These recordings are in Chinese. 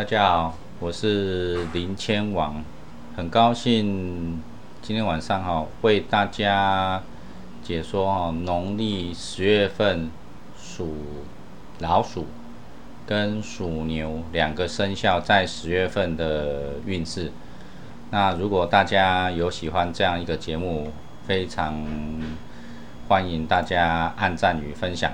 大家好，我是林千王，很高兴今天晚上哈为大家解说哈农历十月份属老鼠跟属牛两个生肖在十月份的运势。那如果大家有喜欢这样一个节目，非常欢迎大家按赞与分享。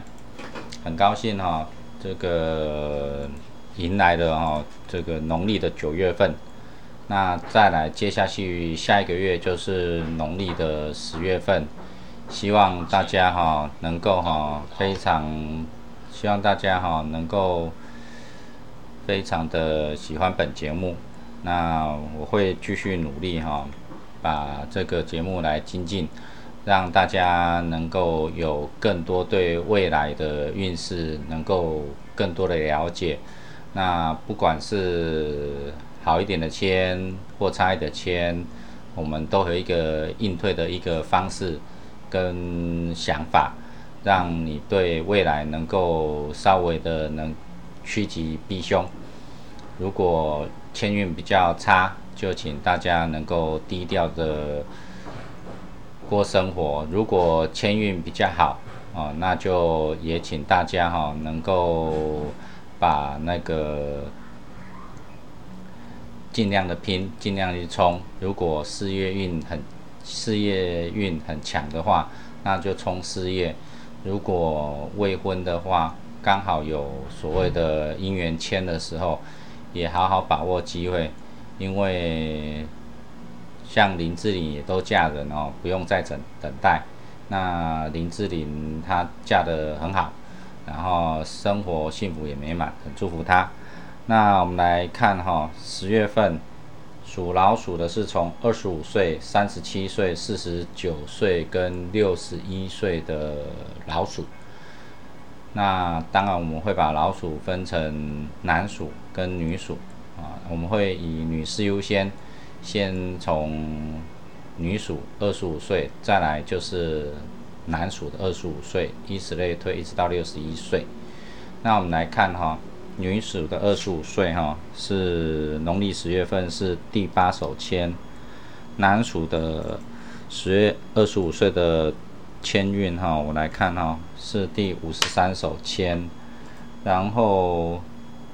很高兴哈，这个。迎来的哈，这个农历的九月份，那再来接下去下一个月就是农历的十月份，希望大家哈能够哈非常，希望大家哈能够非常的喜欢本节目，那我会继续努力哈，把这个节目来精进，让大家能够有更多对未来的运势能够更多的了解。那不管是好一点的签或差一点的签，我们都有一个应对的一个方式跟想法，让你对未来能够稍微的能趋吉避凶。如果签运比较差，就请大家能够低调的过生活；如果签运比较好，哦，那就也请大家哈能够。把那个尽量的拼，尽量去冲。如果事业运很事业运很强的话，那就冲事业。如果未婚的话，刚好有所谓的姻缘签的时候，也好好把握机会。因为像林志玲也都嫁人哦，不用再等等待。那林志玲她嫁的很好。然后生活幸福也美满，很祝福他。那我们来看哈，十月份属老鼠的是从二十五岁、三十七岁、四十九岁跟六十一岁的老鼠。那当然我们会把老鼠分成男鼠跟女鼠啊，我们会以女士优先，先从女鼠二十五岁，再来就是。男属的二十五岁，以此类推，一直到六十一岁。那我们来看哈，女属的二十五岁哈，是农历十月份是第八手签。男属的十月二十五岁的签运哈，我来看哈，是第五十三手签。然后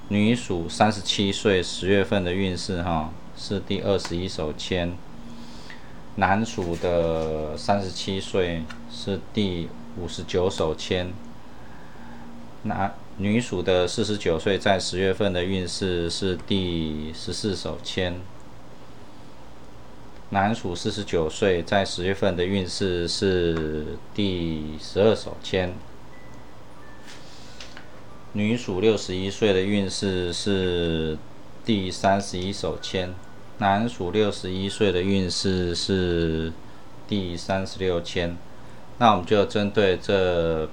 女属三十七岁十月份的运势哈，是第二十一手签。男属的三十七岁是第五十九手签，男女属的四十九岁在十月份的运势是第十四手签，男属四十九岁在十月份的运势是第十二手签，女属六十一岁的运势是第三十一手签。男属六十一岁的运势是第三十六签，那我们就针对这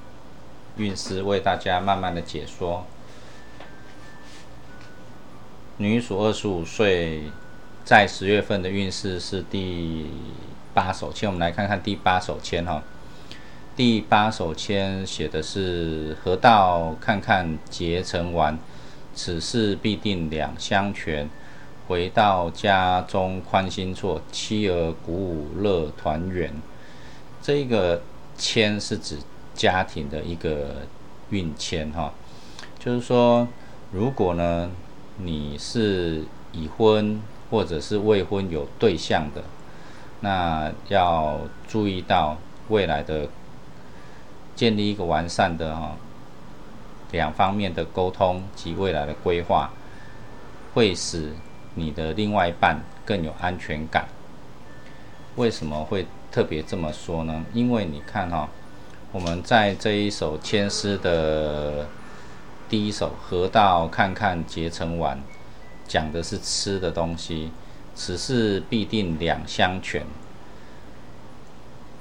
运势为大家慢慢的解说。女属二十五岁在十月份的运势是第八手签，我们来看看第八手签哈。第八手签写的是“河道看看结成完，此事必定两相全。”回到家中宽心坐，妻儿鼓舞乐团圆。这个签是指家庭的一个运签哈，就是说，如果呢你是已婚或者是未婚有对象的，那要注意到未来的建立一个完善的哈两方面的沟通及未来的规划，会使。你的另外一半更有安全感。为什么会特别这么说呢？因为你看哈，我们在这一首千诗的第一首“河道看看结成丸”，讲的是吃的东西，此事必定两相全。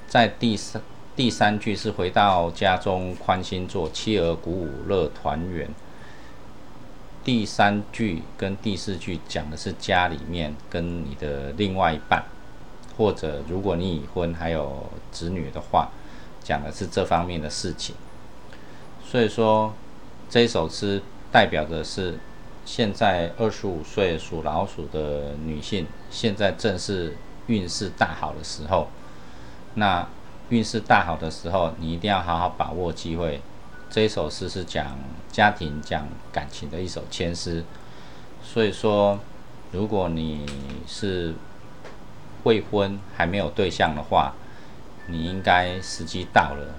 在第三第三句是“回到家中宽心坐，妻儿鼓舞乐团圆”。第三句跟第四句讲的是家里面跟你的另外一半，或者如果你已婚还有子女的话，讲的是这方面的事情。所以说这首诗代表的是现在二十五岁属老鼠的女性，现在正是运势大好的时候。那运势大好的时候，你一定要好好把握机会。这一首诗是讲家庭、讲感情的一首签诗。所以说，如果你是未婚还没有对象的话，你应该时机到了。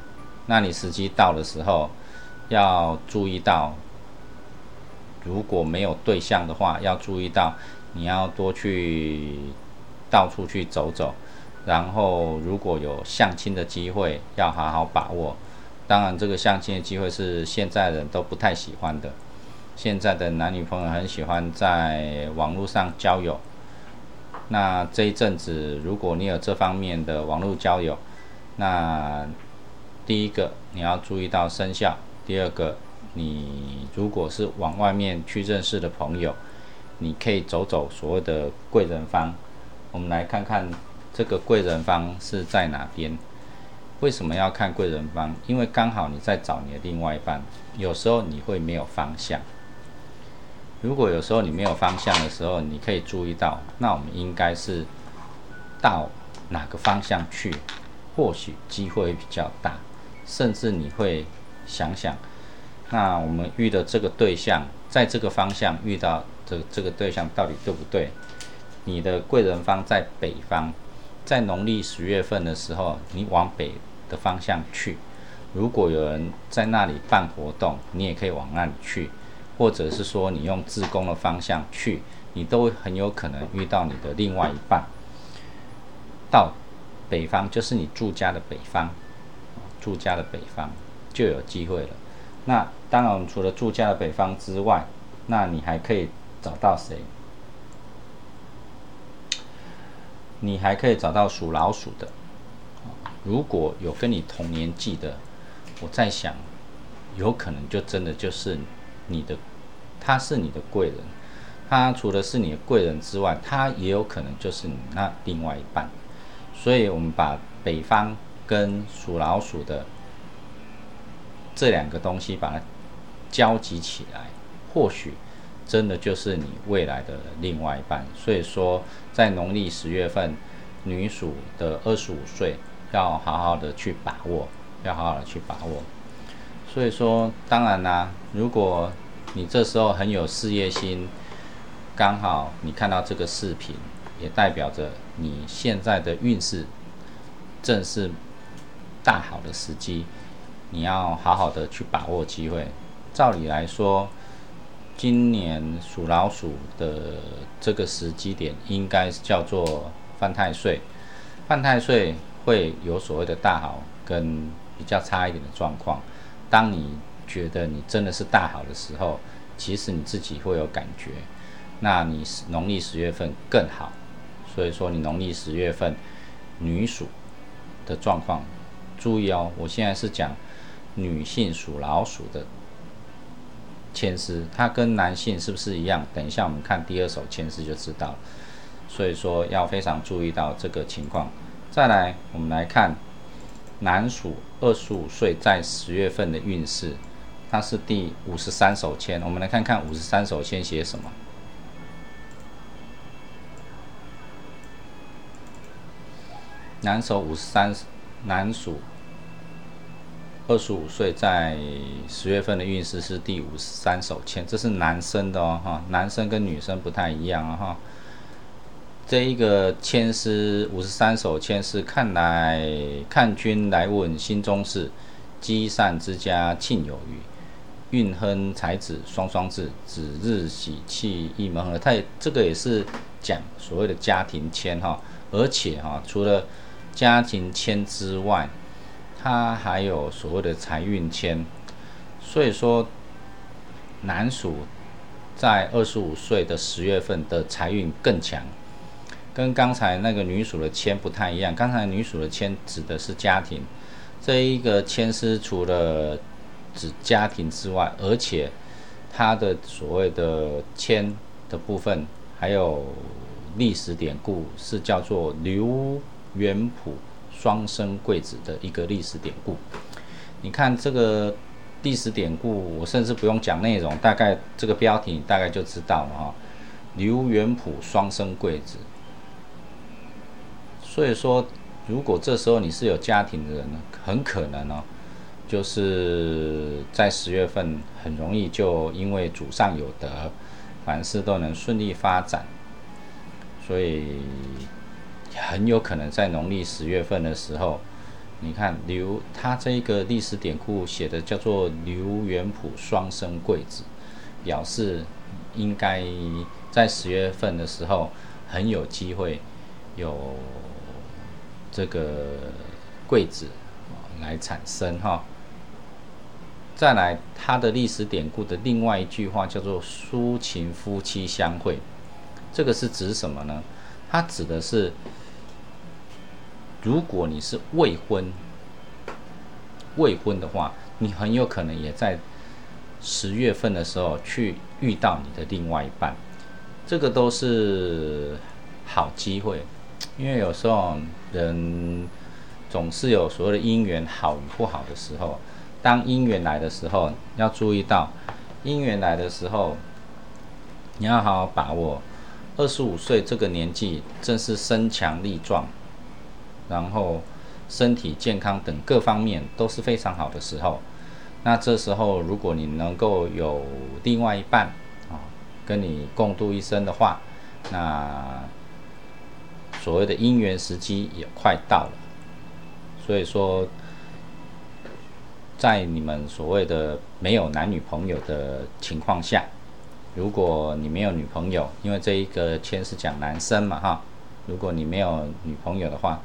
那你时机到的时候，要注意到，如果没有对象的话，要注意到你要多去到处去走走。然后，如果有相亲的机会，要好好把握。当然，这个相亲的机会是现在人都不太喜欢的。现在的男女朋友很喜欢在网络上交友。那这一阵子，如果你有这方面的网络交友，那第一个你要注意到生肖。第二个，你如果是往外面去认识的朋友，你可以走走所谓的贵人方。我们来看看这个贵人方是在哪边。为什么要看贵人方？因为刚好你在找你的另外一半，有时候你会没有方向。如果有时候你没有方向的时候，你可以注意到，那我们应该是到哪个方向去，或许机会比较大。甚至你会想想，那我们遇的这个对象，在这个方向遇到这这个对象到底对不对？你的贵人方在北方，在农历十月份的时候，你往北的方向去。如果有人在那里办活动，你也可以往那里去。或者是说你用自宫的方向去，你都很有可能遇到你的另外一半。到北方就是你住家的北方，住家的北方就有机会了。那当然，除了住家的北方之外，那你还可以找到谁？你还可以找到属老鼠的。如果有跟你同年纪的，我在想，有可能就真的就是你的。他是你的贵人，他除了是你的贵人之外，他也有可能就是你那另外一半。所以，我们把北方跟属老鼠的这两个东西把它交集起来，或许真的就是你未来的另外一半。所以说，在农历十月份，女属的二十五岁，要好好的去把握，要好好的去把握。所以说，当然啦，如果你这时候很有事业心，刚好你看到这个视频，也代表着你现在的运势正是大好的时机，你要好好的去把握机会。照理来说，今年属老鼠的这个时机点，应该叫做犯太岁。犯太岁会有所谓的大好跟比较差一点的状况。当你觉得你真的是大好的时候，其实你自己会有感觉。那你农历十月份更好，所以说你农历十月份女属的状况，注意哦。我现在是讲女性属老鼠的牵丝，它跟男性是不是一样？等一下我们看第二首牵丝就知道。所以说要非常注意到这个情况。再来，我们来看男属。二十五岁在十月份的运势，它是第五十三手签。我们来看看五十三手签写什么。男手五十三，男属二十五岁在十月份的运势是第五十三手签，这是男生的哦，哈，男生跟女生不太一样啊，哈。这一个签是五十三首签是，看来看君来问心中事，积善之家庆有余，运亨才子双双至，子日喜气一门合。它这个也是讲所谓的家庭签哈，而且哈，除了家庭签之外，它还有所谓的财运签。所以说，男属在二十五岁的十月份的财运更强。跟刚才那个女属的签不太一样，刚才女属的签指的是家庭，这一个签诗除了指家庭之外，而且它的所谓的签的部分，还有历史典故是叫做刘元普双生贵子的一个历史典故。你看这个历史典故，我甚至不用讲内容，大概这个标题你大概就知道了哈。刘元普双生贵子，所以说，如果这时候你是有家庭的人呢，很可能哦，就是在十月份很容易就因为祖上有德，凡事都能顺利发展，所以很有可能在农历十月份的时候。你看刘，他这个历史典故写的叫做刘元普双生贵子，表示应该在十月份的时候很有机会有这个贵子来产生哈。再来，他的历史典故的另外一句话叫做“苏秦夫妻相会”，这个是指什么呢？它指的是。如果你是未婚，未婚的话，你很有可能也在十月份的时候去遇到你的另外一半，这个都是好机会，因为有时候人总是有所谓的姻缘好与不好的时候，当姻缘来的时候，要注意到姻缘来的时候，你要好好把握。二十五岁这个年纪，正是身强力壮。然后，身体健康等各方面都是非常好的时候。那这时候，如果你能够有另外一半啊，跟你共度一生的话，那所谓的姻缘时机也快到了。所以说，在你们所谓的没有男女朋友的情况下，如果你没有女朋友，因为这一个签是讲男生嘛哈，如果你没有女朋友的话。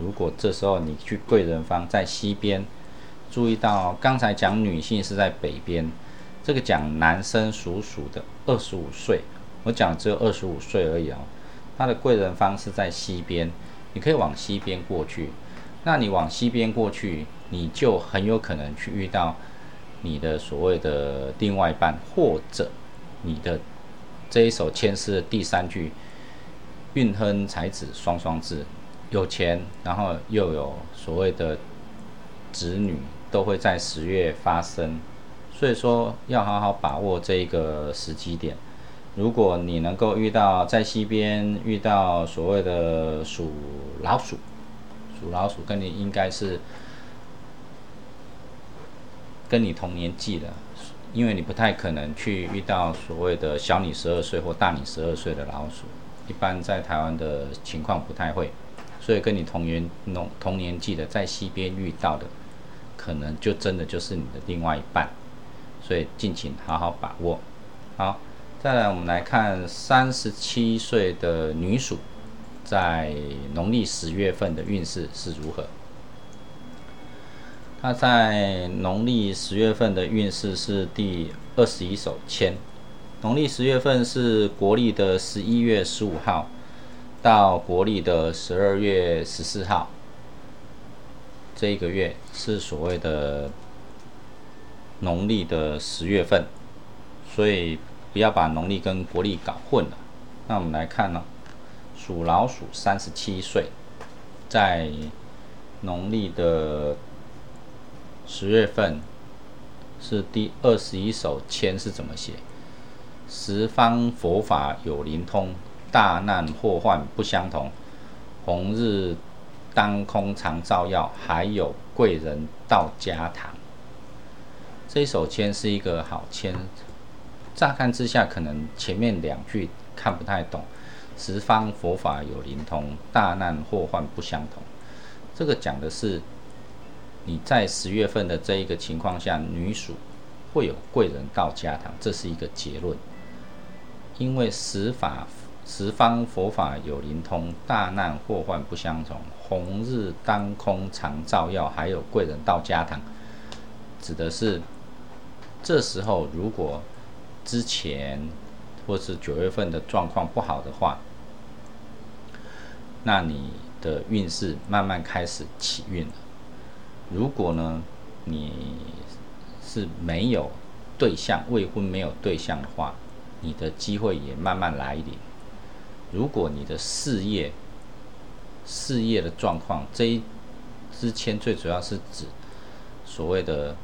如果这时候你去贵人方在西边，注意到刚才讲女性是在北边，这个讲男生属鼠的二十五岁，我讲只有二十五岁而已哦。他的贵人方是在西边，你可以往西边过去。那你往西边过去，你就很有可能去遇到你的所谓的另外一半，或者你的这一首牵诗的第三句“运亨才子双双至”。有钱，然后又有所谓的子女，都会在十月发生，所以说要好好把握这一个时机点。如果你能够遇到在西边遇到所谓的属老鼠，属老鼠跟你应该是跟你同年纪的，因为你不太可能去遇到所谓的小你十二岁或大你十二岁的老鼠，一般在台湾的情况不太会。所以跟你同年同同年纪的，在西边遇到的，可能就真的就是你的另外一半，所以敬请好好把握。好，再来我们来看三十七岁的女属，在农历十月份的运势是如何？他在农历十月份的运势是第二十一手签，农历十月份是国历的十一月十五号。到国历的十二月十四号，这一个月是所谓的农历的十月份，所以不要把农历跟国历搞混了。那我们来看呢，属老鼠三十七岁，在农历的十月份是第二十一首签是怎么写？十方佛法有灵通。大难祸患不相同，红日当空常照耀，还有贵人到家堂。这一首签是一个好签，乍看之下可能前面两句看不太懂。十方佛法有灵通，大难祸患不相同。这个讲的是你在十月份的这一个情况下，女属会有贵人到家堂，这是一个结论。因为十法。十方佛法有灵通，大难祸患不相同。红日当空常照耀，还有贵人到家堂，指的是这时候如果之前或是九月份的状况不好的话，那你的运势慢慢开始起运了。如果呢，你是没有对象，未婚没有对象的话，你的机会也慢慢来临。如果你的事业、事业的状况，这一支签最主要是指所谓的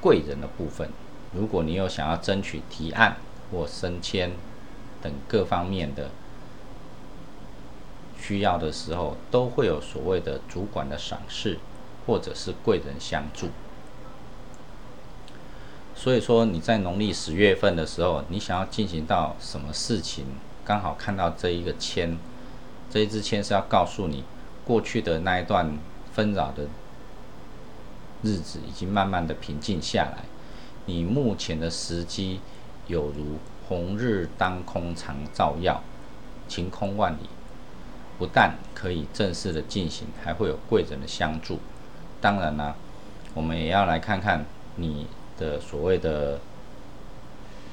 贵人的部分，如果你有想要争取提案或升迁等各方面的需要的时候，都会有所谓的主管的赏识，或者是贵人相助。所以说你在农历十月份的时候，你想要进行到什么事情，刚好看到这一个签，这一支签是要告诉你，过去的那一段纷扰的日子已经慢慢的平静下来，你目前的时机有如红日当空，常照耀，晴空万里，不但可以正式的进行，还会有贵人的相助。当然啦，我们也要来看看你。的所谓的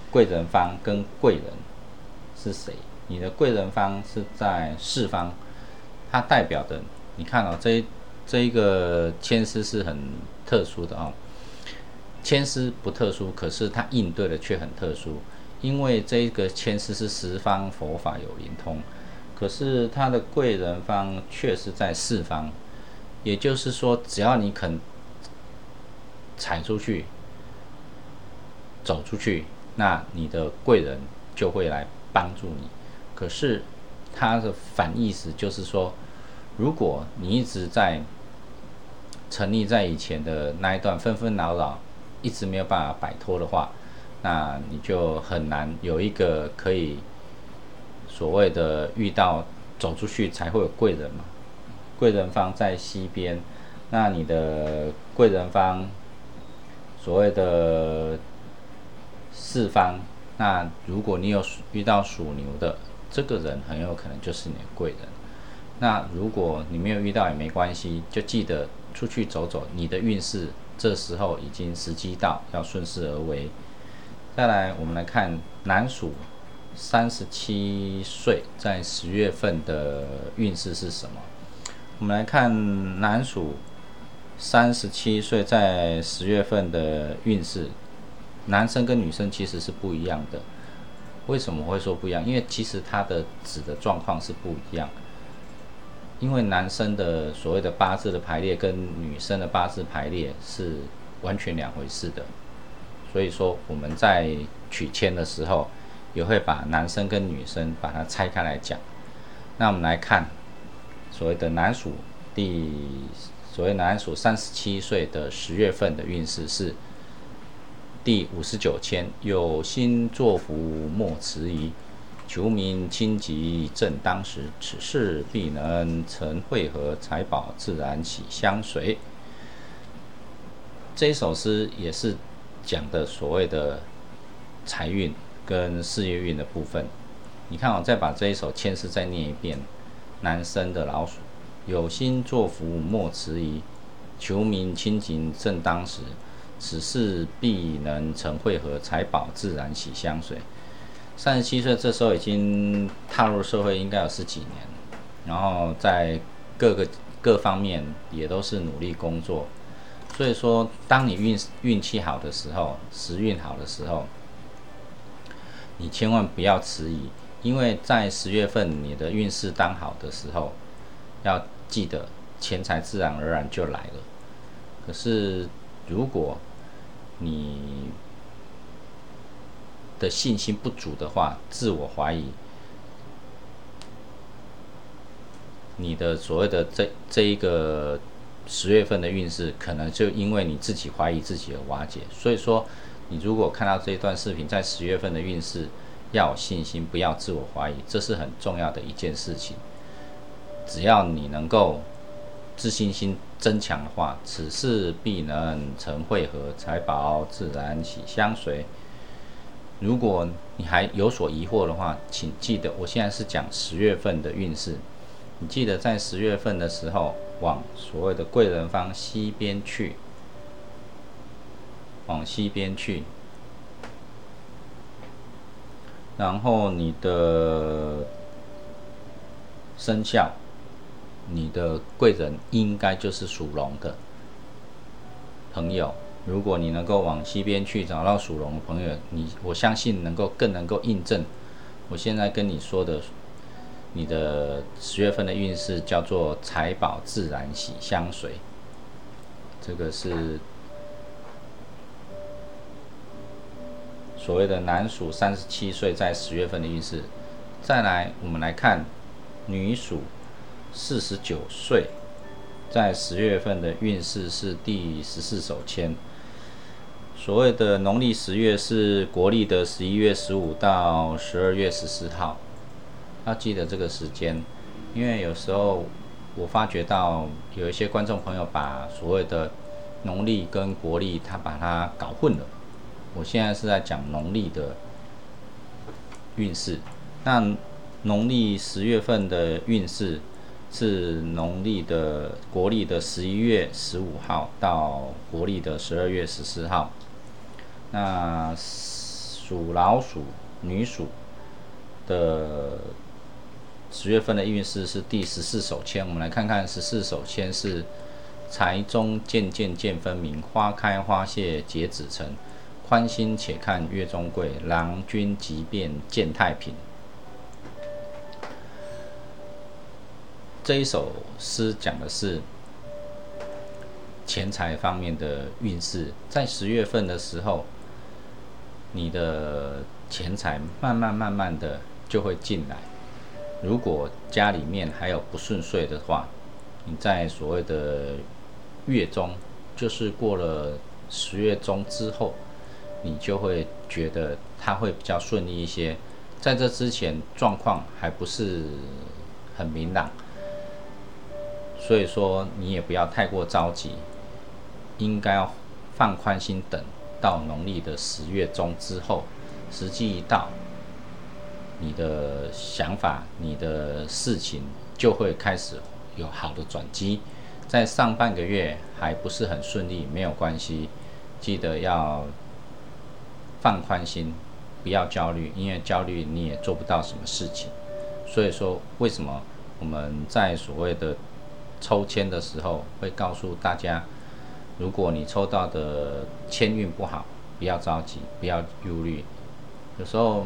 贵人方跟贵人是谁？你的贵人方是在四方，它代表的，你看哦，这这一个签诗是很特殊的哦。签诗不特殊，可是它应对的却很特殊，因为这个签诗是十方佛法有灵通，可是它的贵人方却是在四方，也就是说，只要你肯踩出去。走出去，那你的贵人就会来帮助你。可是，它的反义词就是说，如果你一直在沉溺在以前的那一段纷纷扰扰，一直没有办法摆脱的话，那你就很难有一个可以所谓的遇到走出去才会有贵人嘛。贵人方在西边，那你的贵人方所谓的。四方，那如果你有遇到属牛的这个人，很有可能就是你的贵人。那如果你没有遇到也没关系，就记得出去走走，你的运势这时候已经时机到，要顺势而为。再来，我们来看男属三十七岁在十月份的运势是什么？我们来看男属三十七岁在十月份的运势。男生跟女生其实是不一样的，为什么会说不一样？因为其实他的子的状况是不一样。因为男生的所谓的八字的排列跟女生的八字排列是完全两回事的，所以说我们在取签的时候也会把男生跟女生把它拆开来讲。那我们来看所谓的男属第所谓男属三十七岁的十月份的运势是。第五十九签，有心作福莫迟疑，求名清吉正当时，此事必能成，会合财宝自然喜相随。这首诗也是讲的所谓的财运跟事业运的部分。你看，我再把这一首签诗再念一遍：男生的老鼠，有心作福莫迟疑，求名清吉正当时。此事必能成，会合财宝自然喜相随。三十七岁这时候已经踏入社会，应该有十几年，然后在各个各方面也都是努力工作。所以说，当你运运气好的时候，时运好的时候，你千万不要迟疑，因为在十月份你的运势当好的时候，要记得钱财自然而然就来了。可是如果你的信心不足的话，自我怀疑，你的所谓的这这一个十月份的运势，可能就因为你自己怀疑自己而瓦解。所以说，你如果看到这一段视频，在十月份的运势，要有信心，不要自我怀疑，这是很重要的一件事情。只要你能够。自信心增强的话，此事必能成，会合财宝自然喜相随。如果你还有所疑惑的话，请记得，我现在是讲十月份的运势。你记得在十月份的时候，往所谓的贵人方西边去，往西边去，然后你的生肖。你的贵人应该就是属龙的朋友。如果你能够往西边去找到属龙的朋友，你我相信能够更能够印证我现在跟你说的，你的十月份的运势叫做财宝自然喜相随。这个是所谓的男属三十七岁在十月份的运势。再来，我们来看女属四十九岁在十月份的运势是第十四手签。所谓的农历十月是国历的十一月十五到十二月十四号，要记得这个时间，因为有时候我发觉到有一些观众朋友把所谓的农历跟国历他把它搞混了。我现在是在讲农历的运势，那农历十月份的运势是农历的国历的十一月十五号到国历的十二月十四号。那属老鼠女属的十月份的运势是第十四手签，我们来看看十四手签是财中渐渐见分明，花开花谢结子成，宽心且看月中贵，郎君即便见太平。这一首诗讲的是钱财方面的运势，在十月份的时候。你的钱财慢慢慢慢的就会进来。如果家里面还有不顺遂的话，你在所谓的月中，就是过了十月中之后，你就会觉得它会比较顺利一些。在这之前，状况还不是很明朗，所以说你也不要太过着急，应该要放宽心等。到农历的十月中之后，时机一到，你的想法、你的事情就会开始有好的转机。在上半个月还不是很顺利，没有关系，记得要放宽心，不要焦虑，因为焦虑你也做不到什么事情。所以说，为什么我们在所谓的抽签的时候会告诉大家？如果你抽到的签运不好，不要着急，不要忧虑。有时候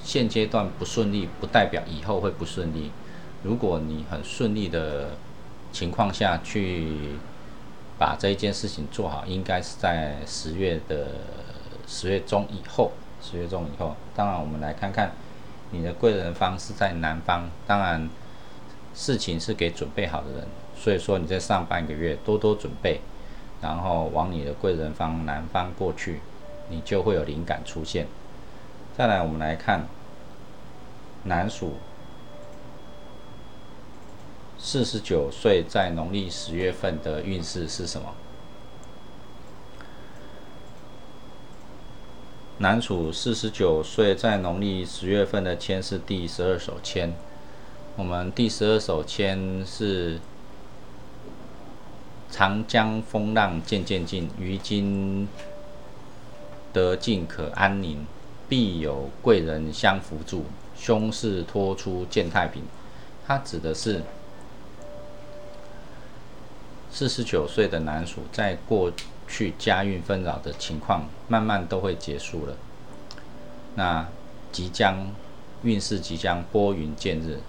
现阶段不顺利，不代表以后会不顺利。如果你很顺利的情况下去把这一件事情做好，应该是在十月的十月中以后。十月中以后，当然我们来看看你的贵人方是在南方，当然事情是给准备好的人。所以说你在上半个月多多准备，然后往你的贵人方南方过去，你就会有灵感出现。再来，我们来看南属四十九岁在农历十月份的运势是什么？南属四十九岁在农历十月份的签是第十二手签，我们第十二手签是。长江风浪渐渐近，于今得尽可安宁。必有贵人相扶助，凶事脱出见太平。它指的是四十九岁的男属，在过去家运纷扰的情况，慢慢都会结束了。那即将运势即将拨云见日，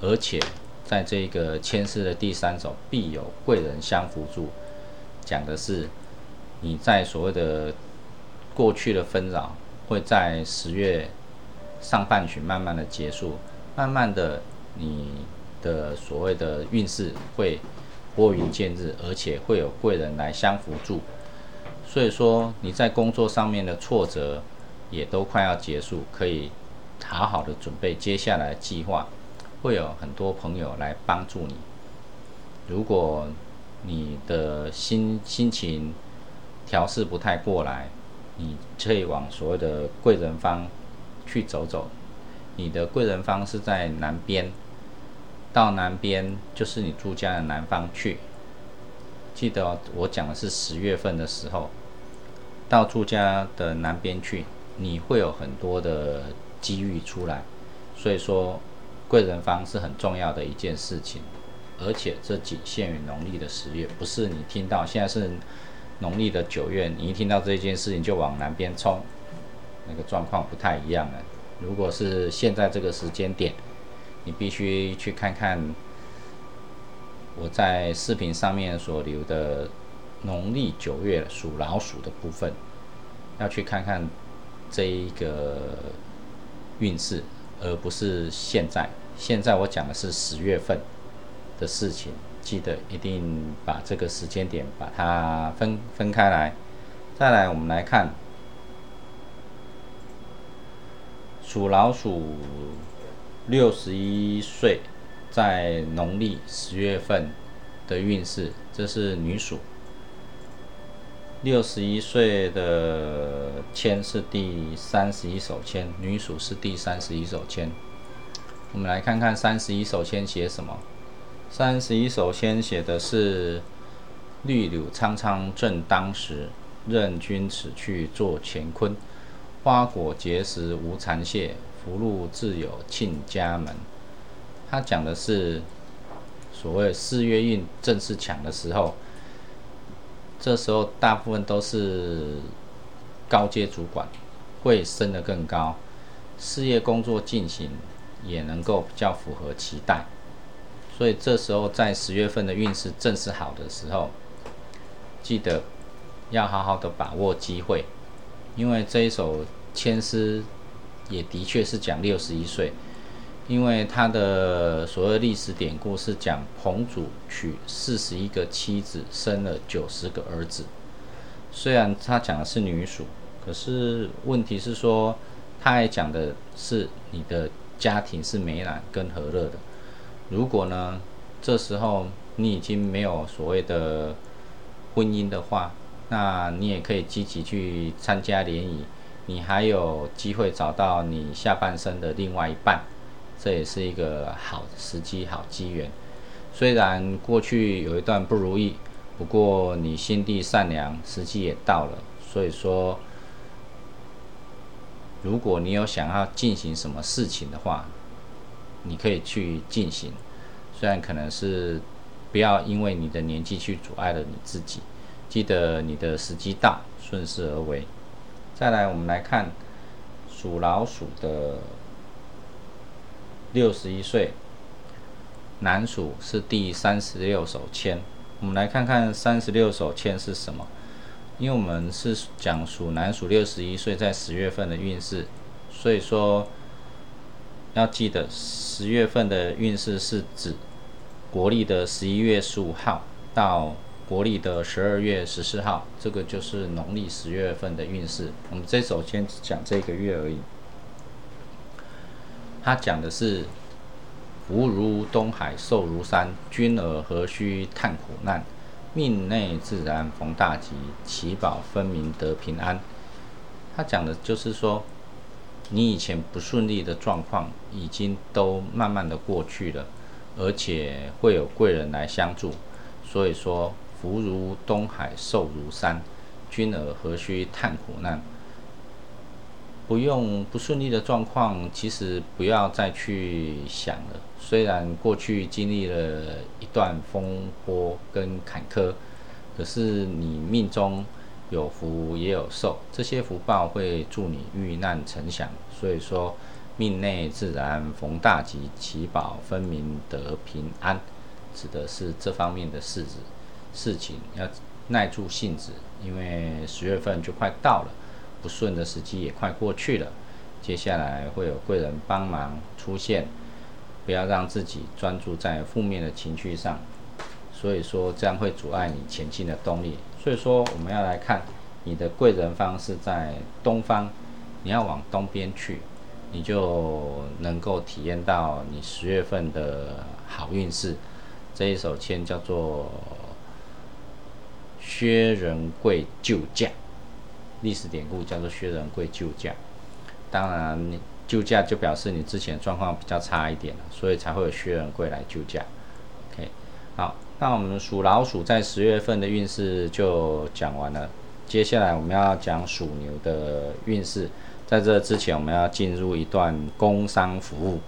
而且。在这个签诗的第三首，必有贵人相扶助，讲的是你在所谓的过去的纷扰，会在十月上半旬慢慢的结束，慢慢的你的所谓的运势会拨云见日，而且会有贵人来相扶助，所以说你在工作上面的挫折也都快要结束，可以好好的准备接下来计划。会有很多朋友来帮助你。如果你的心心情调试不太过来，你可以往所谓的贵人方去走走。你的贵人方是在南边，到南边就是你住家的南方去。记得我讲的是十月份的时候，到住家的南边去，你会有很多的机遇出来。所以说。贵人方是很重要的一件事情，而且这仅限于农历的十月，不是你听到现在是农历的九月，你一听到这件事情就往南边冲，那个状况不太一样了。如果是现在这个时间点，你必须去看看我在视频上面所留的农历九月属老鼠的部分，要去看看这一个运势，而不是现在。现在我讲的是十月份的事情，记得一定把这个时间点把它分分开来。再来，我们来看属老鼠六十一岁，在农历十月份的运势，这是女属。六十一岁的签是第三十一手签，女属是第三十一手签。我们来看看三十一手签写什么。三十一手签写的是“绿柳苍苍正当时”。任君此去做乾坤，花果结实无残谢，福禄自有庆家门。他讲的是所谓四月运正式强的时候，这时候大部分都是高阶主管会升得更高，事业工作进行也能够比较符合期待，所以这时候在十月份的运势正是好的时候，记得。要好好的把握机会，因为这一首签诗也的确是讲六十一岁，因为他的所谓历史典故是讲彭祖娶四十一个妻子，生了九十个儿子。虽然他讲的是女属，可是问题是说，他还讲的是你的家庭是美满跟和乐的。如果呢，这时候你已经没有所谓的婚姻的话，那你也可以积极去参加联谊，你还有机会找到你下半生的另外一半，这也是一个好时机、好机缘。虽然过去有一段不如意，不过你心地善良，时机也到了。所以说，如果你有想要进行什么事情的话，你可以去进行。虽然可能是不要因为你的年纪去阻碍了你自己。记得你的时机到，顺势而为。再来，我们来看属老鼠的六十一岁男属是第三十六手签。我们来看看三十六手签是什么？因为我们是讲属男属六十一岁在十月份的运势，所以说要记得十月份的运势是指国历的十一月十五号到。国历的十二月十四号，这个就是农历十月份的运势。我们这首先讲这个月而已。他讲的是福如东海，寿如山，君儿何须叹苦难？命内自然逢大吉，祈保分明得平安。他讲的就是说，你以前不顺利的状况已经都慢慢的过去了，而且会有贵人来相助，所以说。福如东海，寿如山，君儿何须叹苦难？不用不顺利的状况，其实不要再去想了。虽然过去经历了一段风波跟坎坷，可是你命中有福也有寿，这些福报会助你遇难成祥。所以说，命内自然逢大吉，祈保分明得平安，指的是这方面的事子。事情要耐住性子，因为十月份就快到了，不顺的时机也快过去了。接下来会有贵人帮忙出现，不要让自己专注在负面的情绪上，所以说这样会阻碍你前进的动力。所以说我们要来看你的贵人方是在东方，你要往东边去，你就能够体验到你十月份的好运势。这一手签叫做。薛仁贵救驾，历史典故叫做薛仁贵救驾。当然，救驾就表示你之前状况比较差一点了，所以才会有薛仁贵来救驾。OK，好，那我们属老鼠在十月份的运势就讲完了。接下来我们要讲属牛的运势。在这之前，我们要进入一段工商服务。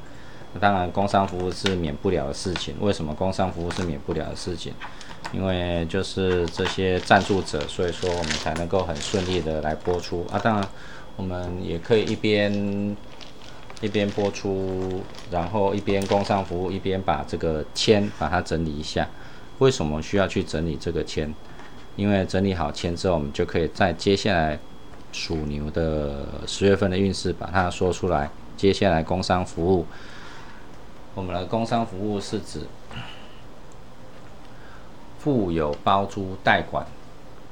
当然，工商服务是免不了的事情。为什么工商服务是免不了的事情？因为就是这些赞助者，所以说我们才能够很顺利的来播出啊。当然，我们也可以一边一边播出，然后一边工商服务，一边把这个签把它整理一下。为什么需要去整理这个签？因为整理好签之后，我们就可以在接下来属牛的十月份的运势，把它说出来。接下来工商服务，我们的工商服务是指富有包租代管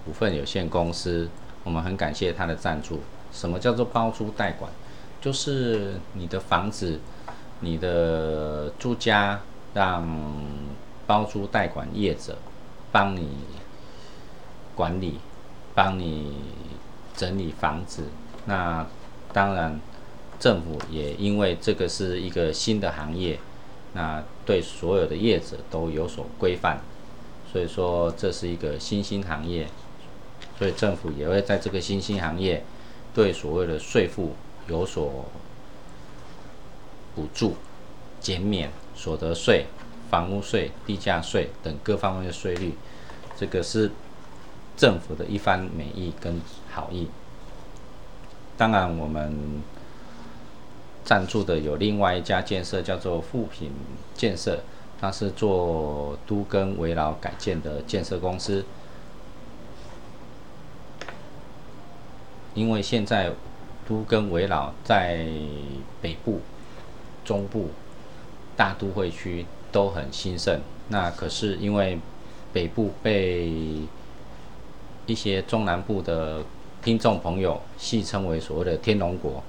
股份有限公司，我们很感谢他的赞助。什么叫做包租代管？就是你的房子、你的住家，让包租代管业者帮你管理，帮你整理房子。那当然。政府也因为这个是一个新的行业，那对所有的业者都有所规范，所以说这是一个新兴行业，所以政府也会在这个新兴行业对所谓的税负有所补助、减免所得税、房屋税、地价税等各方面的税率，这个是政府的一番美意跟好意。当然我们。赞助的有另外一家建设，叫做富品建设，它是做都更围老改建的建设公司。因为现在都更围老在北部、中部、大都会区都很兴盛，那可是因为北部被一些中南部的听众朋友戏称为所谓的“天龙国”。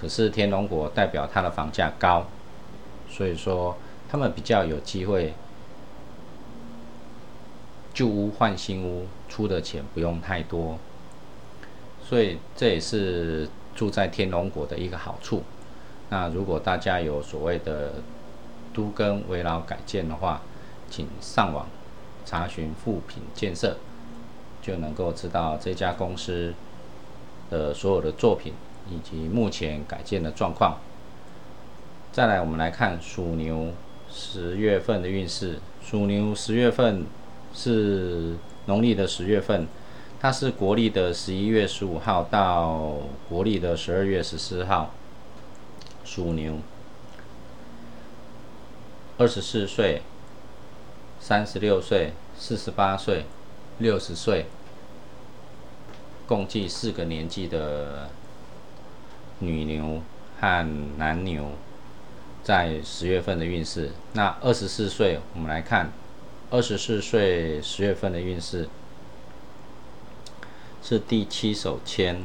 可是天龙国代表它的房价高，所以说他们比较有机会旧屋换新屋，出的钱不用太多，所以这也是住在天龙国的一个好处。那如果大家有所谓的都跟围绕改建的话，请上网查询富品建设，就能够知道这家公司的所有的作品。以及目前改建的状况。再来，我们来看属牛十月份的运势。属牛十月份是农历的十月份，它是国历的十一月十五号到国历的十二月十四号。属牛，二十四岁、三十六岁、四十八岁、六十岁，共计四个年纪的。女牛和男牛在十月份的运势。那二十四岁，我们来看二十四岁十月份的运势是第七手签。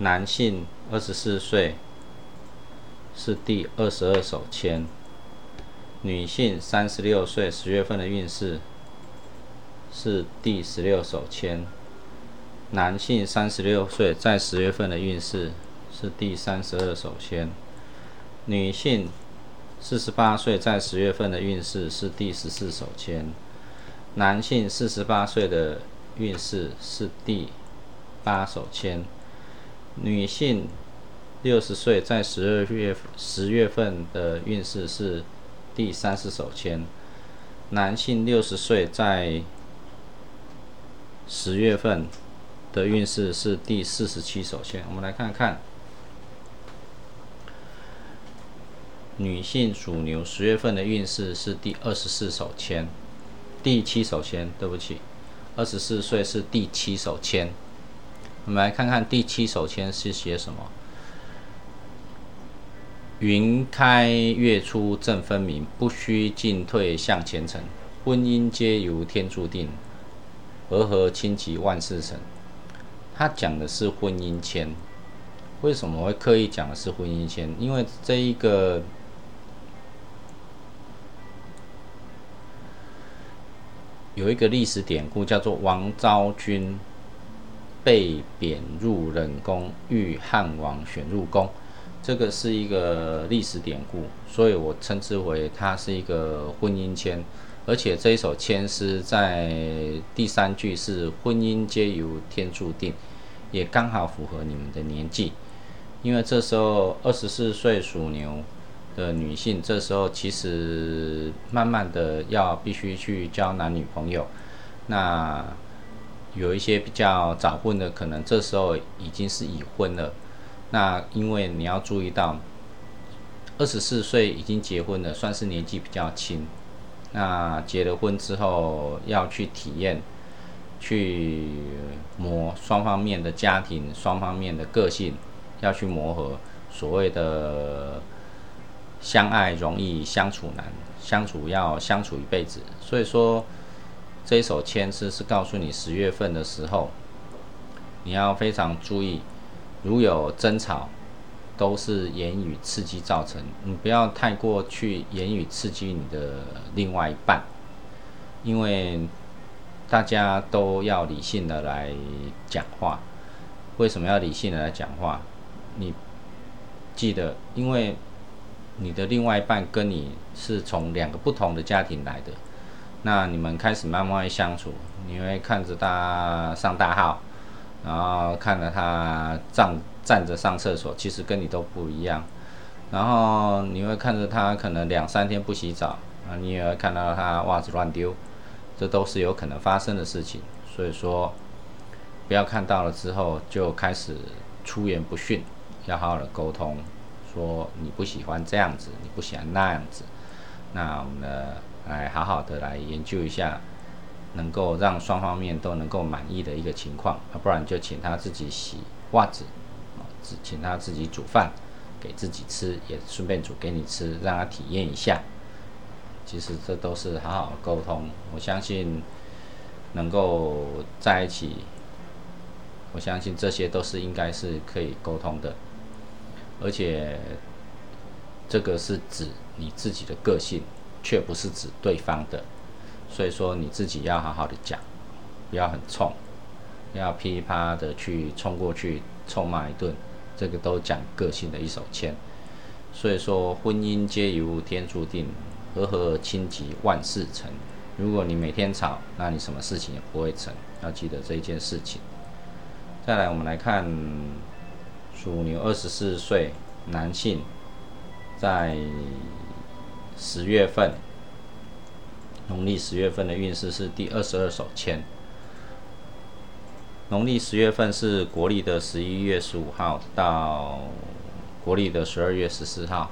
男性二十四岁是第二十二手签。女性三十六岁十月份的运势是第十六手签。男性三十六岁，在十月份的运势是第三十二手签；女性四十八岁，在十月份的运势是第十四手签；男性四十八岁的运势是第八手签；女性六十岁，在十二月十月份的运势是第三十手签；男性六十岁，在十月份。的运势是第四十七手签，我们来看看女性属牛十月份的运势是第二十四手签，第七手签，对不起，二十四岁是第七手签。我们来看看第七手签是写什么：云开月出正分明，不须进退向前程，婚姻皆由天注定，和和亲吉万事成。他讲的是婚姻签，为什么会刻意讲的是婚姻签？因为这一个有一个历史典故，叫做王昭君被贬入冷宫，遇汉王选入宫，这个是一个历史典故，所以我称之为它是一个婚姻签。而且这一首签诗在第三句是“婚姻皆由天注定”，也刚好符合你们的年纪。因为这时候二十四岁属牛的女性，这时候其实慢慢的要必须去交男女朋友。那有一些比较早婚的，可能这时候已经是已婚了。那因为你要注意到，二十四岁已经结婚了，算是年纪比较轻。那结了婚之后要去体验去磨双方面的家庭、双方面的个性，要去磨合。所谓的相爱容易相处难，相处要相处一辈子。所以说，这一手签诗是告诉你十月份的时候，你要非常注意，如有争吵，都是言语刺激造成，你不要太过去言语刺激你的另外一半，因为大家都要理性的来讲话。为什么要理性的来讲话？你记得，因为你的另外一半跟你是从两个不同的家庭来的，那你们开始慢慢相处，你会看着他上大号，然后看着他站站着上厕所，其实跟你都不一样，然后你会看着他可能两三天不洗澡，啊，你也会看到他袜子乱丢，这都是有可能发生的事情，所以说不要看到了之后就开始出言不逊，要好好的沟通。说你不喜欢这样子，你不喜欢那样子，那我们呢来好好的来研究一下，能够让双方面都能够满意的一个情况，啊，不然就请他自己洗袜子，啊，请他自己煮饭给自己吃，也顺便煮给你吃，让他体验一下。其实这都是好好沟通，我相信能够在一起，我相信这些都是应该是可以沟通的。而且，这个是指你自己的个性，却不是指对方的。所以说，你自己要好好的讲，不要很冲，要噼啪的去冲过去臭骂一顿，这个都讲个性的一手签。所以说，婚姻皆由天注定，和和亲吉万事成。如果你每天吵，那你什么事情也不会成。要记得这一件事情。再来，我们来看。属牛二十四岁男性，在十月份，农历十月份的运势是第二十二手签。农历十月份是国历的十一月十五号到国历的十二月十四号，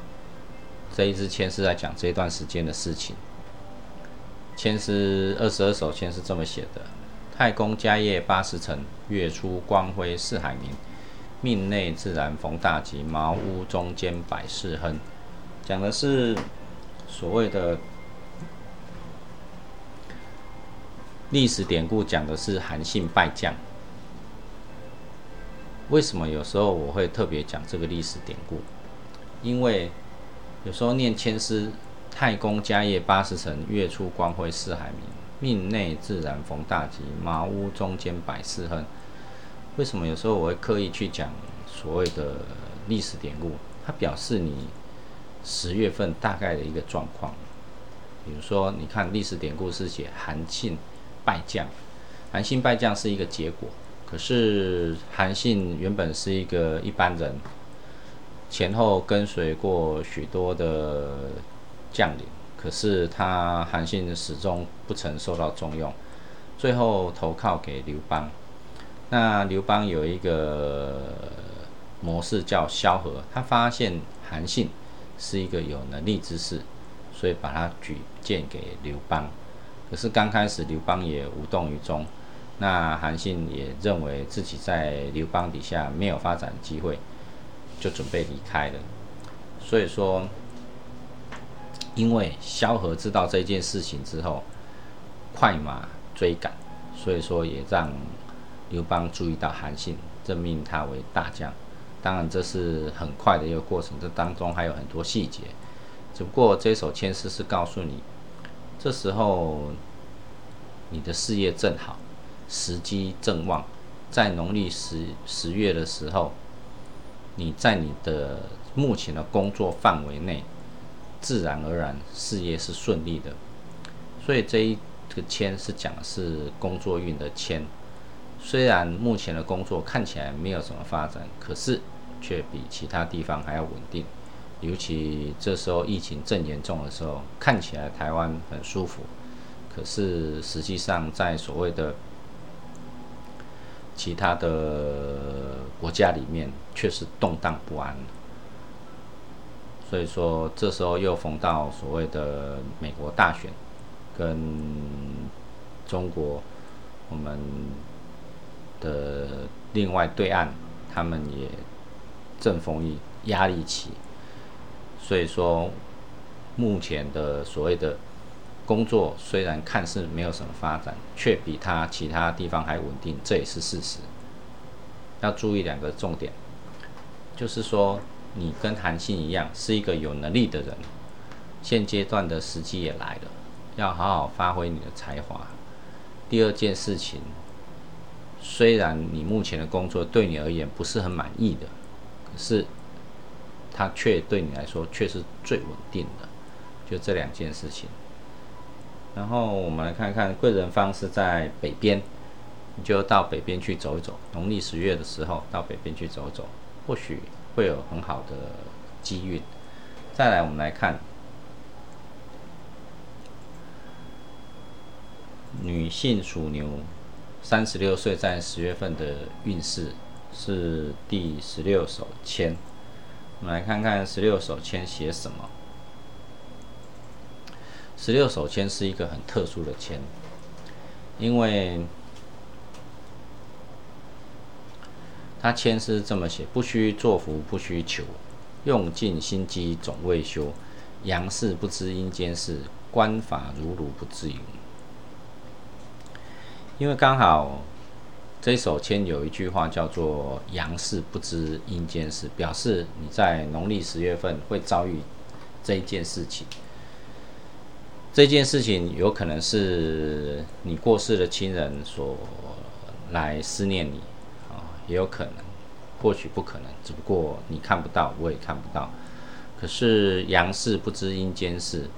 这一支签是在讲这段时间的事情。签是二十二手签是这么写的：太公家业八十成，月出光辉四海明。命内自然逢大吉，茅屋中间百事亨。讲的是所谓的历史典故，讲的是韩信败将。为什么有时候我会特别讲这个历史典故？因为有时候念千诗，太公家业八十成，月出光辉四海明。命内自然逢大吉，茅屋中间百事亨。为什么有时候我会刻意去讲所谓的历史典故？它表示你十月份大概的一个状况。比如说，你看历史典故是写韩信败将，韩信败将是一个结果。可是韩信原本是一个一般人，前后跟随过许多的将领，可是他韩信始终不曾受到重用，最后投靠给刘邦。那刘邦有一个模式叫萧何，他发现韩信是一个有能力之士，所以把他举荐给刘邦。可是刚开始刘邦也无动于衷，那韩信也认为自己在刘邦底下没有发展机会，就准备离开了。所以说，因为萧何知道这件事情之后，快马追赶，所以说也让。刘邦注意到韩信，任命他为大将。当然，这是很快的一个过程，这当中还有很多细节。只不过这首签诗是告诉你，这时候你的事业正好，时机正旺，在农历十十月的时候，你在你的目前的工作范围内，自然而然事业是顺利的。所以这一个签是讲的是工作运的签。虽然目前的工作看起来没有什么发展，可是却比其他地方还要稳定。尤其这时候疫情正严重的时候，看起来台湾很舒服，可是实际上在所谓的其他的国家里面却是动荡不安。所以说，这时候又逢到所谓的美国大选跟中国。我们的另外对岸，他们也正风一压力期，所以说目前的所谓的工作虽然看似没有什么发展，却比他其他地方还稳定，这也是事实。要注意两个重点，就是说你跟韩信一样是一个有能力的人，现阶段的时机也来了，要好好发挥你的才华。第二件事情，虽然你目前的工作对你而言不是很满意的，可是它却对你来说却是最稳定的，就这两件事情。然后我们来看看贵人方是在北边，你就到北边去走一走。农历十月的时候到北边去走走，或许会有很好的机运。再来，我们来看女性属牛，三十六岁在十月份的运势是第十六手签。我们来看看十六手签写什么。十六手签是一个很特殊的签，因为它签是这么写：不须作福，不需求，用尽心机总未休。阳事不知阴间事，官法如如不自由。因为刚好这首签有一句话叫做“阳事不知阴间事”，表示你在农历十月份会遭遇这一件事情。这件事情有可能是你过世的亲人所来思念你啊，也有可能，或许不可能，只不过你看不到，我也看不到。可是阳世不知阴间事，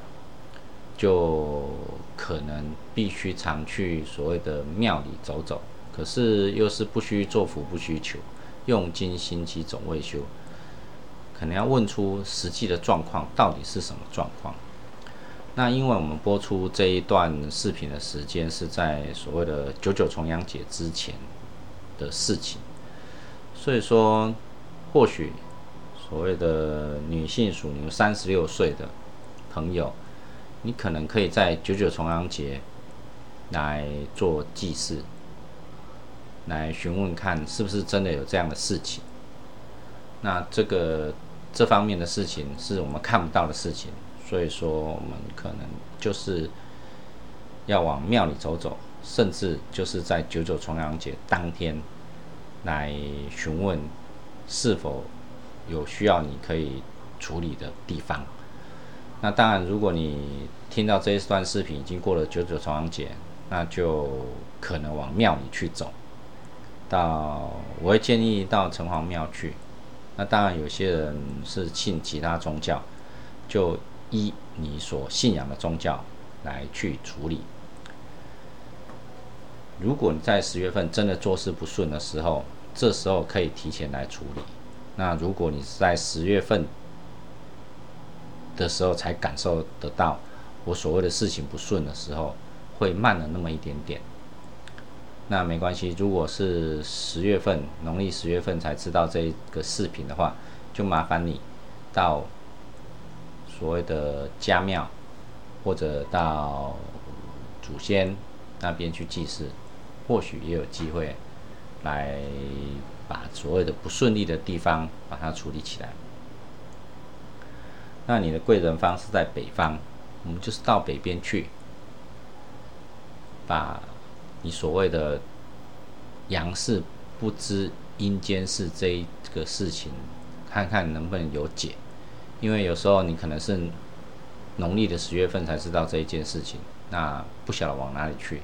就可能必须常去所谓的庙里走走。可是又是不需作福，不需求，用尽心机总未休。可能要问出实际的状况到底是什么状况。那因为我们播出这一段视频的时间是在所谓的九九重阳节之前的事情，所以说或许所谓的女性属牛三十六岁的朋友，你可能可以在九九重阳节来做祭祀，来询问看是不是真的有这样的事情。那这个这方面的事情是我们看不到的事情。所以说，我们可能就是要往庙里走走，甚至就是在九九重阳节当天来询问是否有需要你可以处理的地方。那当然，如果你听到这一段视频已经过了九九重阳节，那就可能往庙里去走。到我会建议到城隍庙去。那当然，有些人是信其他宗教，就。依你所信仰的宗教来去处理。如果你在十月份真的做事不顺的时候，这时候可以提前来处理。那如果你是在十月份的时候才感受得到我所谓的事情不顺的时候，会慢了那么一点点。那没关系，如果是十月份农历十月份才知道这个视频的话，就麻烦你到。所谓的家庙，或者到祖先那边去祭祀，或许也有机会来把所谓的不顺利的地方把它处理起来。那你的贵人方是在北方，我们就是到北边去，把你所谓的阳世不知阴间事这一个事情，看看能不能有解。因为有时候你可能是农历的十月份才知道这一件事情，那不晓得往哪里去，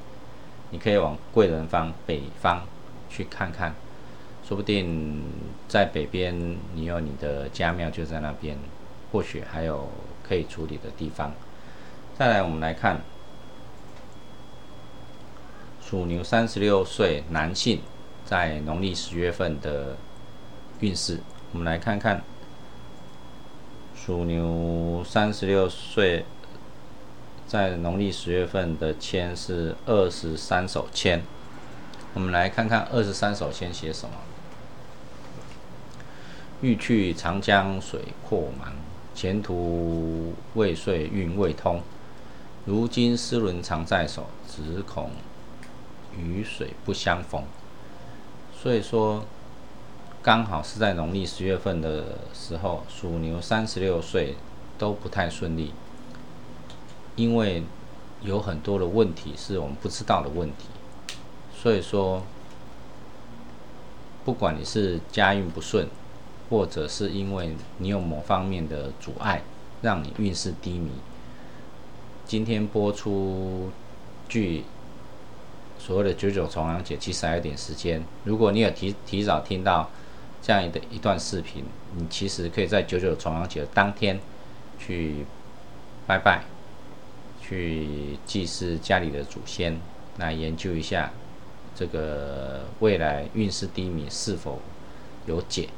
你可以往贵人方北方去看看，说不定在北边你有你的家庙就在那边，或许还有可以处理的地方。再来，我们来看属牛三十六岁男性在农历十月份的运势，我们来看看。属牛三十六岁，在农历十月份的签是二十三手签。我们来看看二十三手签写什么：欲去长江水阔茫，前途未遂运未通。如今丝纶常在手，只恐雨水不相逢，所以说刚好是在农历十月份的时候，属牛三十六岁都不太顺利，因为有很多的问题是我们不知道的问题，所以说不管你是家运不顺，或者是因为你有某方面的阻碍，让你运势低迷。今天播出据所谓的九九重阳节，其实还有点时间。如果你有提提早听到这样的一段视频，你其实可以在九九重阳节的当天去拜拜，去祭祀家里的祖先，来研究一下这个未来运势低迷是否有解。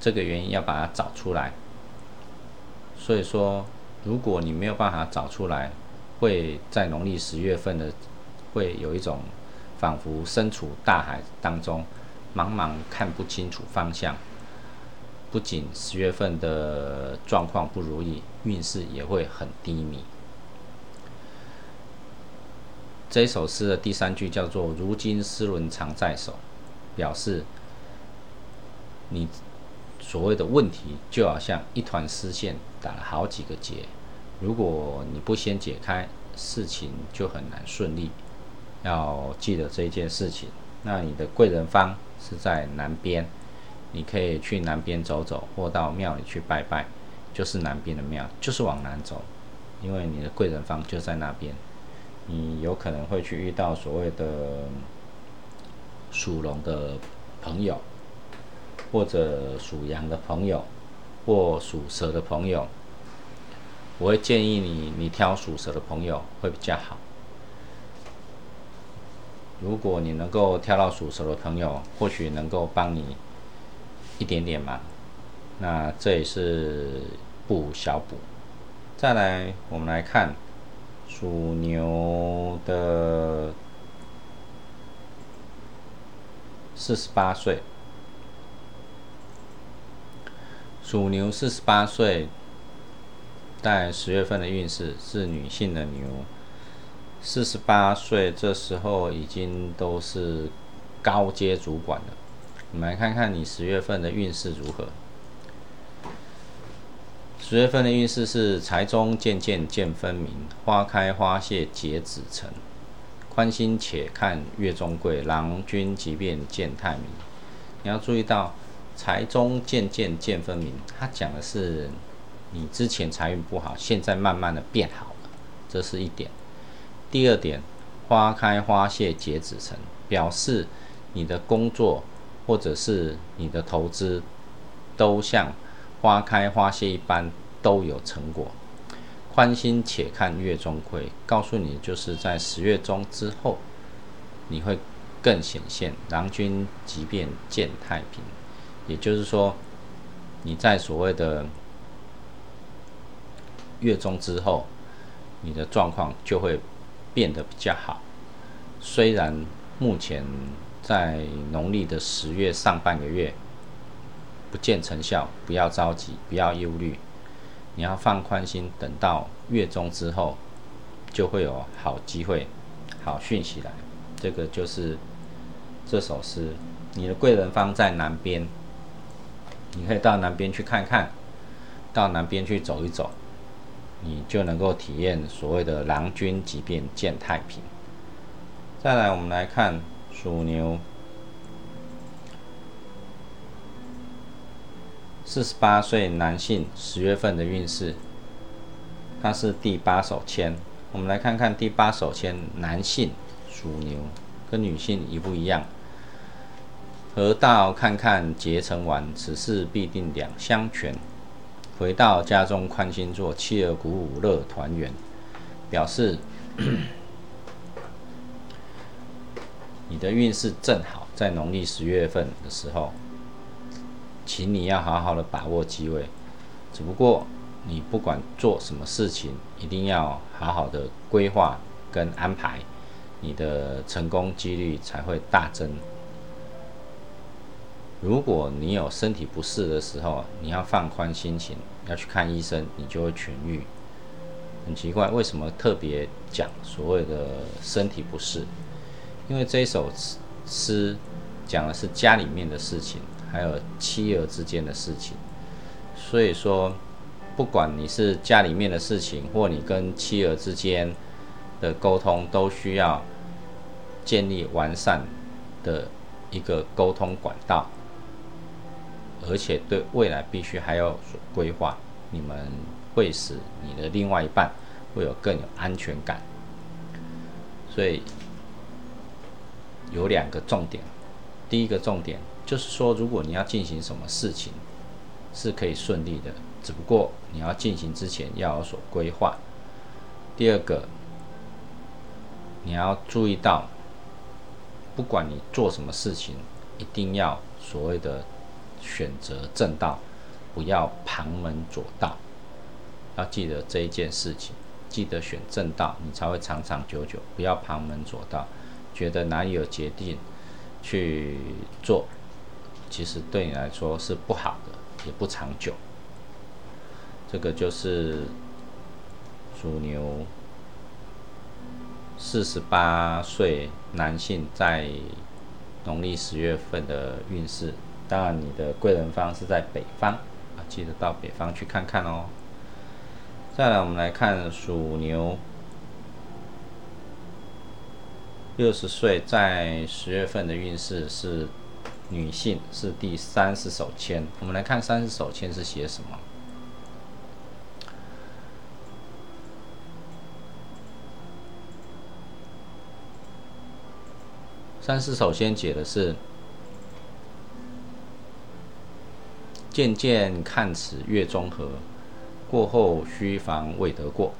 这个原因要把它找出来。所以说。如果你没有办法找出来，会在农历十月份的，会有一种仿佛身处大海当中，茫茫看不清楚方向。不仅十月份的状况不如意，运势也会很低迷。这首诗的第三句叫做“如今丝纶常在手”，表示你所谓的问题就好像一团丝线打了好几个结。如果你不先解开，事情就很难顺利。要记得这件事情。那你的贵人方是在南边，你可以去南边走走，或到庙里去拜拜，就是南边的庙，就是往南走，因为你的贵人方就在那边。你有可能会去遇到所谓的属龙的朋友，或者属羊的朋友，或属蛇的朋友。我会建议你，你挑属蛇的朋友会比较好。如果你能够挑到属蛇的朋友，或许能够帮你一点点忙，那这也是不小补。再来，我们来看属牛的四十八岁，属牛四十八岁。在十月份的运势是女性的牛，四十八岁，这时候已经都是高阶主管了。我们来看看你十月份的运势如何。十月份的运势是财中渐渐见分明，花开花谢结子成，宽心且看月中贵，郎君即便见太明。你要注意到财中渐渐见分明，它讲的是。你之前财运不好，现在慢慢的变好了，这是一点。第二点，花开花谢结子成，表示你的工作或者是你的投资都像花开花谢一般都有成果。宽心且看月中亏，告诉你就是在十月中之后，你会更显现。郎君即便见太平，也就是说你在所谓的。月中之后，你的状况就会变得比较好。虽然目前在农历的十月上半个月不见成效，不要着急，不要忧虑，你要放宽心，等到月中之后就会有好机会、好讯息来。这个就是这首诗。你的贵人方在南边，你可以到南边去看看，到南边去走一走。你就能够体验所谓的“郎君即便见太平”。再来，我们来看属牛四十八岁男性十月份的运势，它是第八手签。我们来看看第八手签，男性属牛跟女性一不一样？河道看看结成完，此事必定两相全。回到家中宽心坐，妻儿鼓舞乐团圆，表示 你的运势正好在农历十月份的时候，请你要好好的把握机会。只不过你不管做什么事情，一定要好好的规划跟安排，你的成功几率才会大增。如果你有身体不适的时候，你要放宽心情，要去看医生，你就会痊愈。很奇怪，为什么特别讲所谓的身体不适？因为这一首诗讲的是家里面的事情，还有妻儿之间的事情，所以说，不管你是家里面的事情，或你跟妻儿之间的沟通，都需要建立完善的一个沟通管道，而且对未来必须还要规划，你们会使你的另外一半会有更有安全感。所以有两个重点，第一个重点就是说，如果你要进行什么事情，是可以顺利的，只不过你要进行之前要有所规划。第二个，你要注意到，不管你做什么事情，一定要所谓的选择正道，不要旁门左道，要记得这一件事情。记得选正道，你才会长长久久。不要旁门左道，觉得哪里有捷径去做，其实对你来说是不好的，也不长久。这个就是属牛四十八岁男性在农历十月份的运势。当然，你的贵人方是在北方啊，记得到北方去看看哦。再来，我们来看属牛六十岁在十月份的运势是女性，是第三十手签。我们来看三十手签是写什么？三十首先解的是渐渐看此月中和。过后须防未得过，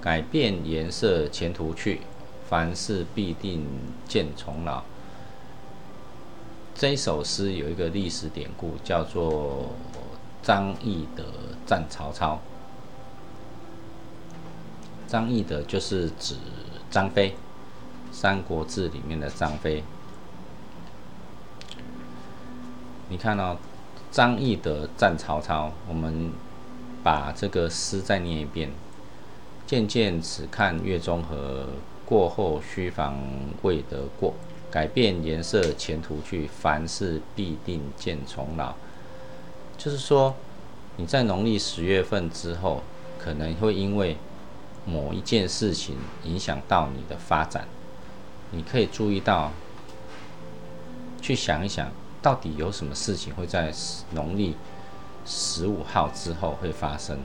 改变颜色前途去，凡事必定见重老。这首诗有一个历史典故，叫做张翼德战曹操。张翼德就是指张飞，《三国志》里面的张飞。你看到张翼德战曹操，我们。把这个诗再念一遍。渐渐只看月中和，过后须防未得过。改变颜色前途去，凡事必定见重老。就是说，你在农历十月份之后，可能会因为某一件事情影响到你的发展。你可以注意到，去想一想，到底有什么事情会在农历。十五号之后会发生，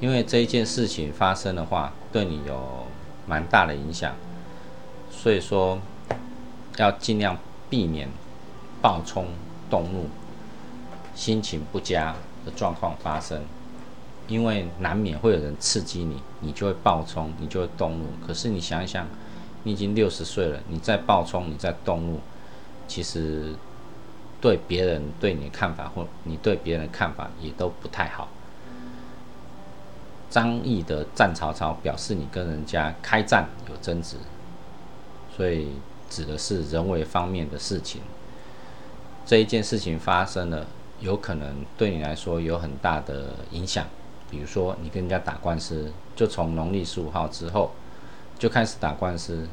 因为这一件事情发生的话，对你有蛮大的影响，所以说要尽量避免暴冲动怒、心情不佳的状况发生，因为难免会有人刺激你，你就会暴冲，你就会动怒。可是你想一想，你已经六十岁了，你再暴冲，你再动怒，其实。对别人对你的看法，或你对别人的看法也都不太好。张毅的战曹操表示你跟人家开战有争执，所以指的是人为方面的事情。这一件事情发生了，有可能对你来说有很大的影响。比如说你跟人家打官司，就从农历十五号之后就开始打官司。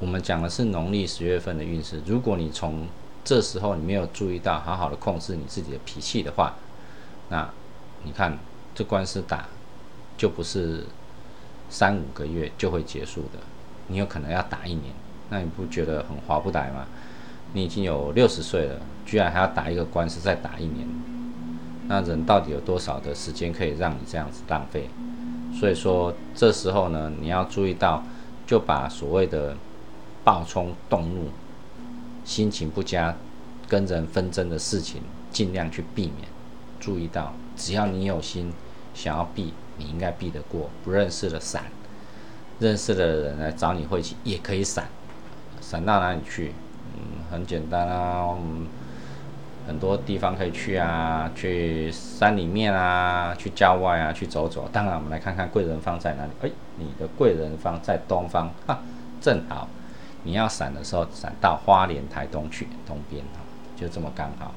我们讲的是农历十月份的运势，如果你从这时候你没有注意到好好的控制你自己的脾气的话，那你看这官司打就不是三五个月就会结束的，你有可能要打一年，那你不觉得很划不来吗？你已经有六十岁了，居然还要打一个官司再打一年，那人到底有多少的时间可以让你这样子浪费？所以说这时候呢，你要注意到，就把所谓的暴冲动怒。心情不佳、跟人纷争的事情，尽量去避免。注意到，只要你有心想要避，你应该避得过。不认识的闪，认识的人来找你晦气也可以闪。闪到哪里去？嗯，很简单啊，很多地方可以去啊，去山里面啊，去郊外啊，去走走。当然，我们来看看贵人方在哪里。哎，你的贵人方在东方，哈，正好。你要闪的时候，闪到花莲台东去，东边哈，就这么刚好，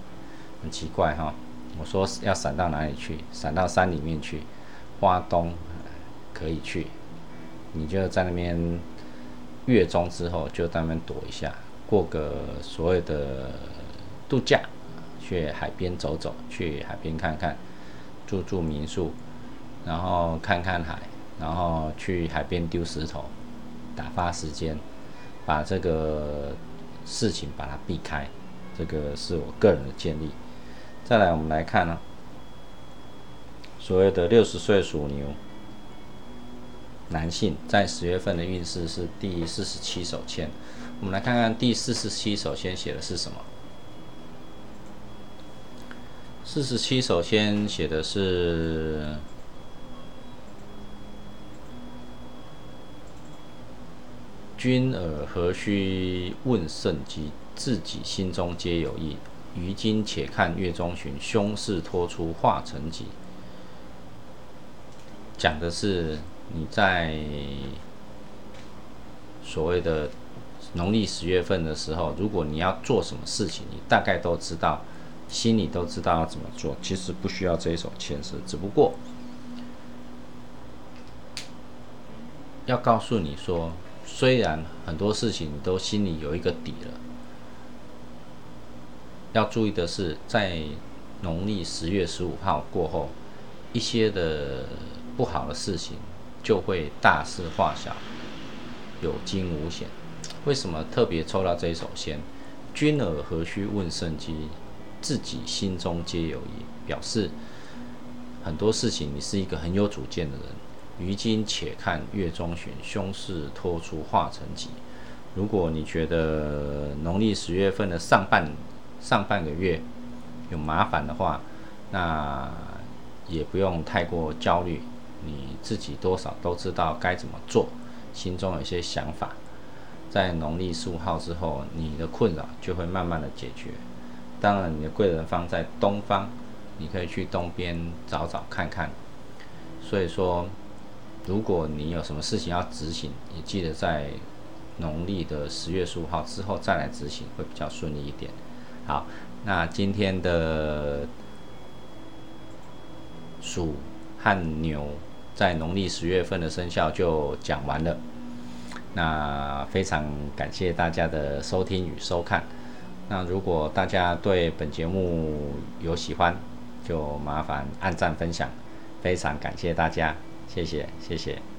很奇怪哈。我说要闪到哪里去？闪到山里面去，花东可以去，你就在那边月中之后就在那边躲一下，过个所谓的度假，去海边走走，去海边看看，住住民宿，然后看看海，然后去海边丢石头，打发时间，把这个事情把它避开，这个是我个人的建议。再来，我们来看呢，所谓的六十岁属牛。男性在十月份的运势是第四十七手签，我们来看看第四十七手签写的是什么。四十七手先写的是：君尔何须问圣机？自己心中皆有意。于今且看月中旬，凶事托出化成吉。讲的是。你在所谓的农历十月份的时候，如果你要做什么事情，你大概都知道，心里都知道要怎么做。其实不需要这一手牵涉，只不过要告诉你说，虽然很多事情都心里有一个底了，要注意的是，在农历十月十五号过后，一些的不好的事情。就会大事化小，有惊无险。为什么特别抽到这一手先？君尔何须问圣机？自己心中皆有意，表示很多事情你是一个很有主见的人。于今且看月中旬，凶事托出化成吉。如果你觉得农历十月份的上半上半个月有麻烦的话，那也不用太过焦虑。你自己多少都知道该怎么做，心中有些想法，在农历十五号之后，你的困扰就会慢慢的解决。当然，你的贵人方在东方，你可以去东边找找看看。所以说，如果你有什么事情要执行，也记得在农历的十月十五号之后再来执行，会比较顺利一点。好，那今天的鼠和牛。在农历十月份的生肖就讲完了，那非常感谢大家的收听与收看。那如果大家对本节目有喜欢，就麻烦按赞分享，非常感谢大家，谢谢谢谢。